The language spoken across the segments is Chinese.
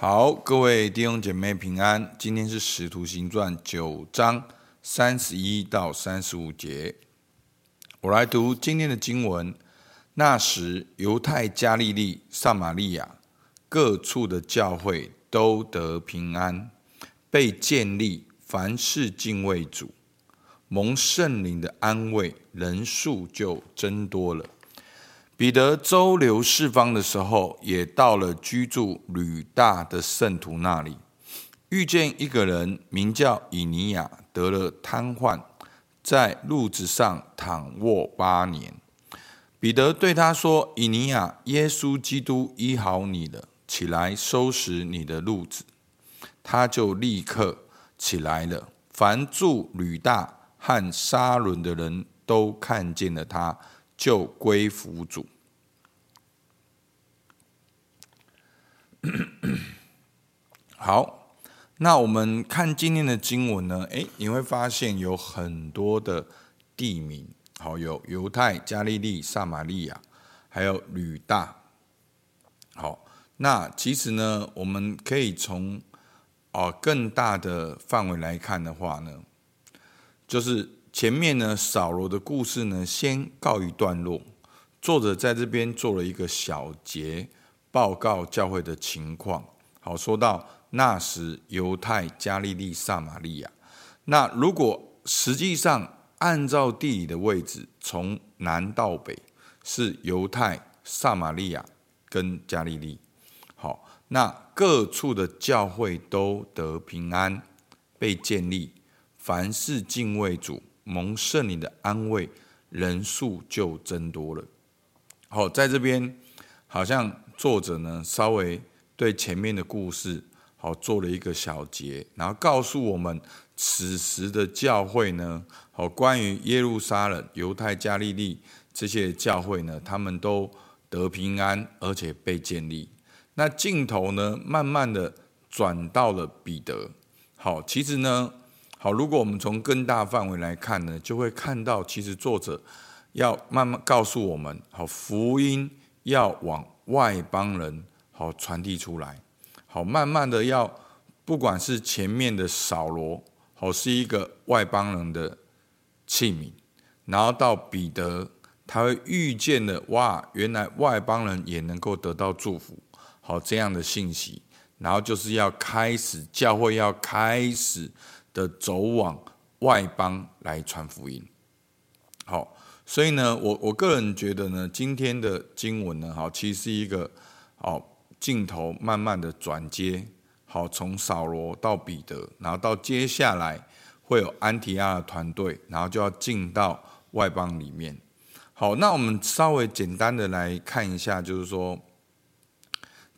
好，各位弟兄姐妹平安。今天是《使徒行传》九章三十一到三十五节，我来读今天的经文。那时，犹太、加利利、撒玛利亚各处的教会都得平安，被建立，凡事敬畏主，蒙圣灵的安慰，人数就增多了。彼得周游四方的时候，也到了居住吕大的圣徒那里，遇见一个人名叫以尼亚，得了瘫痪，在褥子上躺卧八年。彼得对他说：“以尼亚，耶稣基督医好你了，起来收拾你的褥子。”他就立刻起来了。凡住吕大和沙伦的人都看见了他。就归服主。好，那我们看今天的经文呢？诶，你会发现有很多的地名，好，有犹太、加利利、撒玛利亚，还有吕大。好，那其实呢，我们可以从哦更大的范围来看的话呢，就是。前面呢，扫罗的故事呢，先告一段落。作者在这边做了一个小结，报告教会的情况。好，说到那时犹太、加利利、撒玛利亚。那如果实际上按照地理的位置，从南到北是犹太、撒玛利亚跟加利利。好，那各处的教会都得平安，被建立，凡事敬畏主。蒙圣灵的安慰，人数就增多了。好，在这边好像作者呢稍微对前面的故事好做了一个小结，然后告诉我们此时的教会呢，好关于耶路撒冷、犹太、加利利这些教会呢，他们都得平安，而且被建立。那镜头呢，慢慢的转到了彼得。好，其实呢。好，如果我们从更大范围来看呢，就会看到，其实作者要慢慢告诉我们，好，福音要往外邦人好传递出来，好，慢慢的要，不管是前面的扫罗，好，是一个外邦人的器皿，然后到彼得，他会遇见了，哇，原来外邦人也能够得到祝福，好，这样的信息，然后就是要开始教会要开始。的走往外邦来传福音，好，所以呢，我我个人觉得呢，今天的经文呢，好，其实是一个好镜头慢慢的转接，好，从扫罗到彼得，然后到接下来会有安提亚的团队，然后就要进到外邦里面。好，那我们稍微简单的来看一下，就是说。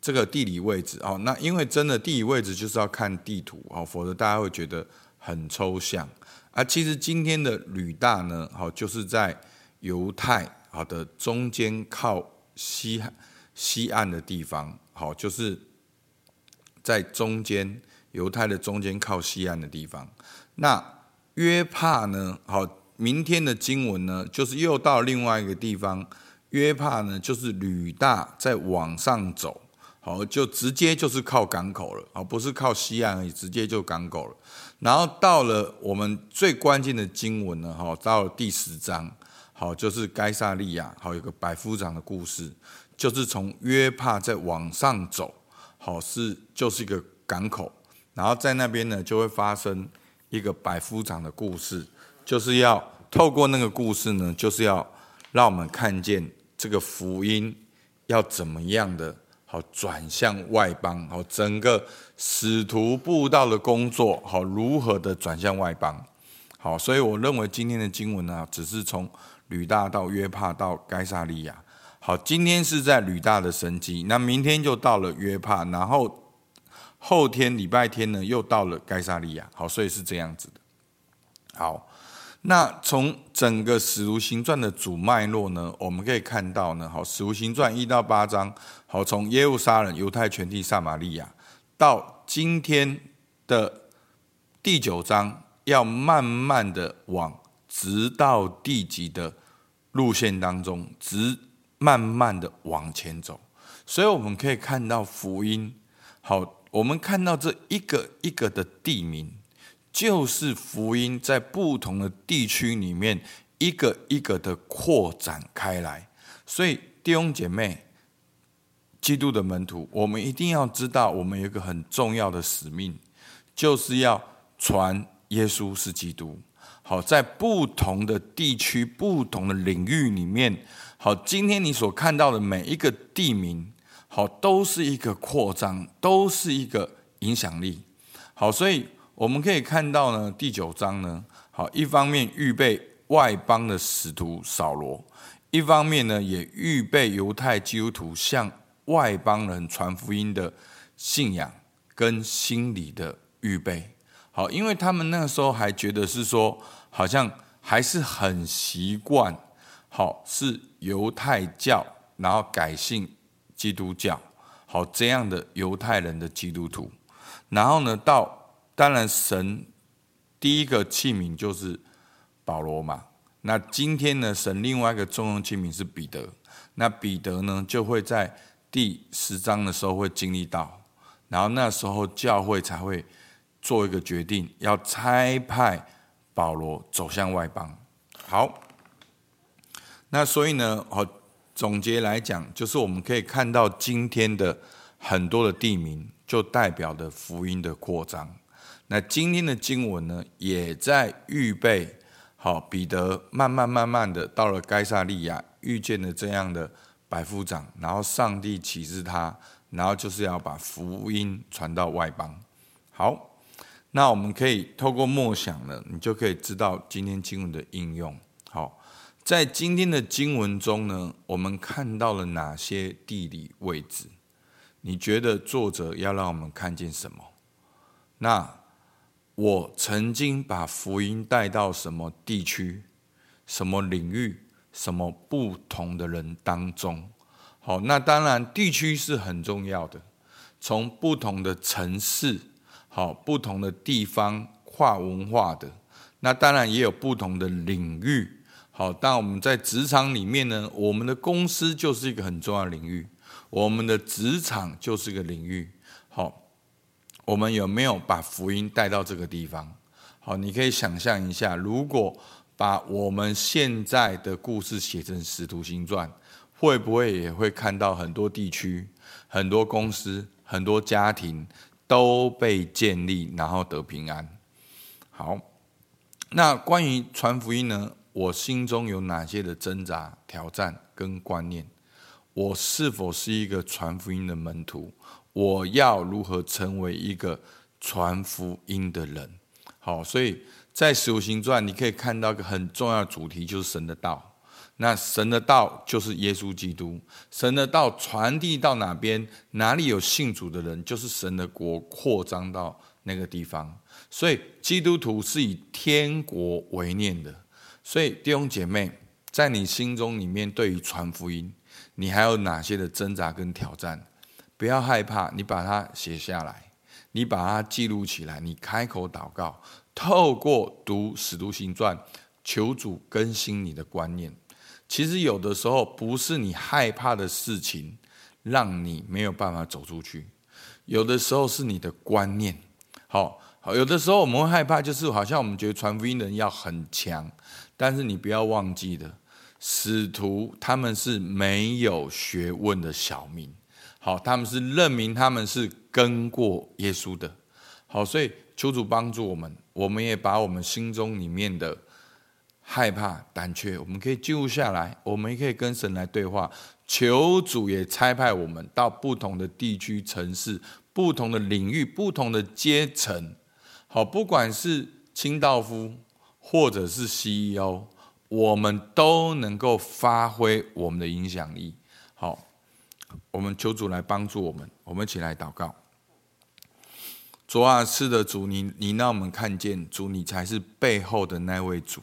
这个地理位置哦，那因为真的地理位置就是要看地图哦，否则大家会觉得很抽象。而其实今天的吕大呢，好就是在犹太好的中间靠西西岸的地方，好就是在中间犹太的中间靠西岸的地方。那约帕呢，好，明天的经文呢，就是又到另外一个地方。约帕呢，就是吕大在往上走。好，就直接就是靠港口了，啊，不是靠西岸而已，直接就港口了。然后到了我们最关键的经文呢，哈，到了第十章，好，就是该撒利亚，好，有个百夫长的故事，就是从约帕再往上走，好，是就是一个港口，然后在那边呢就会发生一个百夫长的故事，就是要透过那个故事呢，就是要让我们看见这个福音要怎么样的。好，转向外邦，好，整个使徒布道的工作，好，如何的转向外邦？好，所以我认为今天的经文呢，只是从吕大到约帕到该萨利亚。好，今天是在吕大的神迹，那明天就到了约帕，然后后天礼拜天呢，又到了该萨利亚。好，所以是这样子的。好。那从整个使徒行传的主脉络呢，我们可以看到呢，好，使徒行传一到八章，好，从耶路撒冷、犹太全地、撒玛利亚，到今天的第九章，要慢慢的往直到地极的路线当中，直慢慢的往前走，所以我们可以看到福音，好，我们看到这一个一个的地名，就是福音在不同的地区里面一个一个的扩展开来。所以弟兄姐妹，基督的门徒，我们一定要知道，我们有一个很重要的使命，就是要传耶稣是基督。好，在不同的地区、不同的领域里面，好，今天你所看到的每一个地名，好，都是一个扩张，都是一个影响力。好，所以我们可以看到呢，第九章呢，好，一方面预备外邦的使徒扫罗，一方面呢，也预备犹太基督徒向外邦人传福音的信仰跟心理的预备。好，因为他们那个时候还觉得是说。好像还是很习惯，好，是犹太教，然后改信基督教，好，这样的犹太人的基督徒，然后呢，到当然神第一个器皿就是保罗嘛，那今天呢，神另外一个重用器皿是彼得，那彼得呢就会在第十章的时候会经历到，然后那时候教会才会做一个决定，要差派。保罗走向外邦，好，那所以呢，好，总结来讲，就是我们可以看到今天的很多的地名，就代表的福音的扩张。那今天的经文呢，也在预备，好，彼得慢慢慢慢的到了该撒利亚，遇见了这样的百夫长，然后上帝启示他，然后就是要把福音传到外邦，好。那我们可以透过默想呢，你就可以知道今天经文的应用。好，在今天的经文中呢，我们看到了哪些地理位置？你觉得作者要让我们看见什么？那我曾经把福音带到什么地区、什么领域、什么不同的人当中？好，那当然地区是很重要的，从不同的城市。好，不同的地方跨文化的，那当然也有不同的领域。好，但我们在职场里面呢，我们的公司就是一个很重要的领域，我们的职场就是一个领域。好，我们有没有把福音带到这个地方？好，你可以想象一下，如果把我们现在的故事写成《使徒行传》，会不会也会看到很多地区、很多公司、很多家庭？都被建立，然后得平安。好，那关于传福音呢？我心中有哪些的挣扎、挑战跟观念？我是否是一个传福音的门徒？我要如何成为一个传福音的人？好，所以在《使徒行传》，你可以看到一个很重要的主题，就是神的道。那神的道就是耶稣基督，神的道传递到哪边，哪里有信主的人，就是神的国扩张到那个地方。所以基督徒是以天国为念的。所以弟兄姐妹，在你心中里面，对于传福音，你还有哪些的挣扎跟挑战？不要害怕，你把它写下来，你把它记录起来，你开口祷告，透过读使徒行传，求主更新你的观念。其实有的时候不是你害怕的事情让你没有办法走出去，有的时候是你的观念。好，好，有的时候我们会害怕，就是好像我们觉得传福音人要很强，但是你不要忘记的，使徒他们是没有学问的小民。好，他们是认明他们是跟过耶稣的。好，所以求主帮助我们，我们也把我们心中里面的。害怕、胆怯，我们可以记录下来，我们也可以跟神来对话。求主也差派我们到不同的地区、城市、不同的领域、不同的阶层。好，不管是清道夫或者是 CEO，我们都能够发挥我们的影响力。好，我们求主来帮助我们，我们一起来祷告。主啊，是的，主，你你让我们看见，主你才是背后的那位主。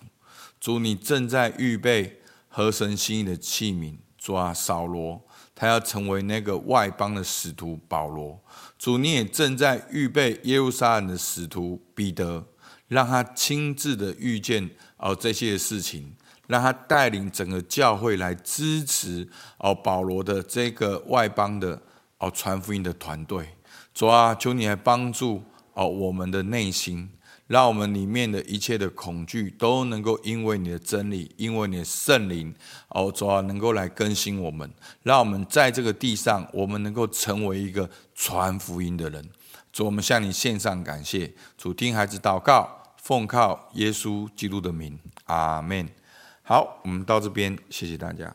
主，你正在预备合神心意的器皿。主啊，扫罗他要成为那个外邦的使徒保罗。主，你也正在预备耶路撒冷的使徒彼得，让他亲自的遇见哦这些事情，让他带领整个教会来支持哦保罗的这个外邦的哦传福音的团队。主啊，求你来帮助哦我们的内心。让我们里面的一切的恐惧都能够因为你的真理，因为你的圣灵，哦，主啊，能够来更新我们。让我们在这个地上，我们能够成为一个传福音的人。主，我们向你献上感谢。主，听孩子祷告，奉靠耶稣基督的名，阿门。好，我们到这边，谢谢大家。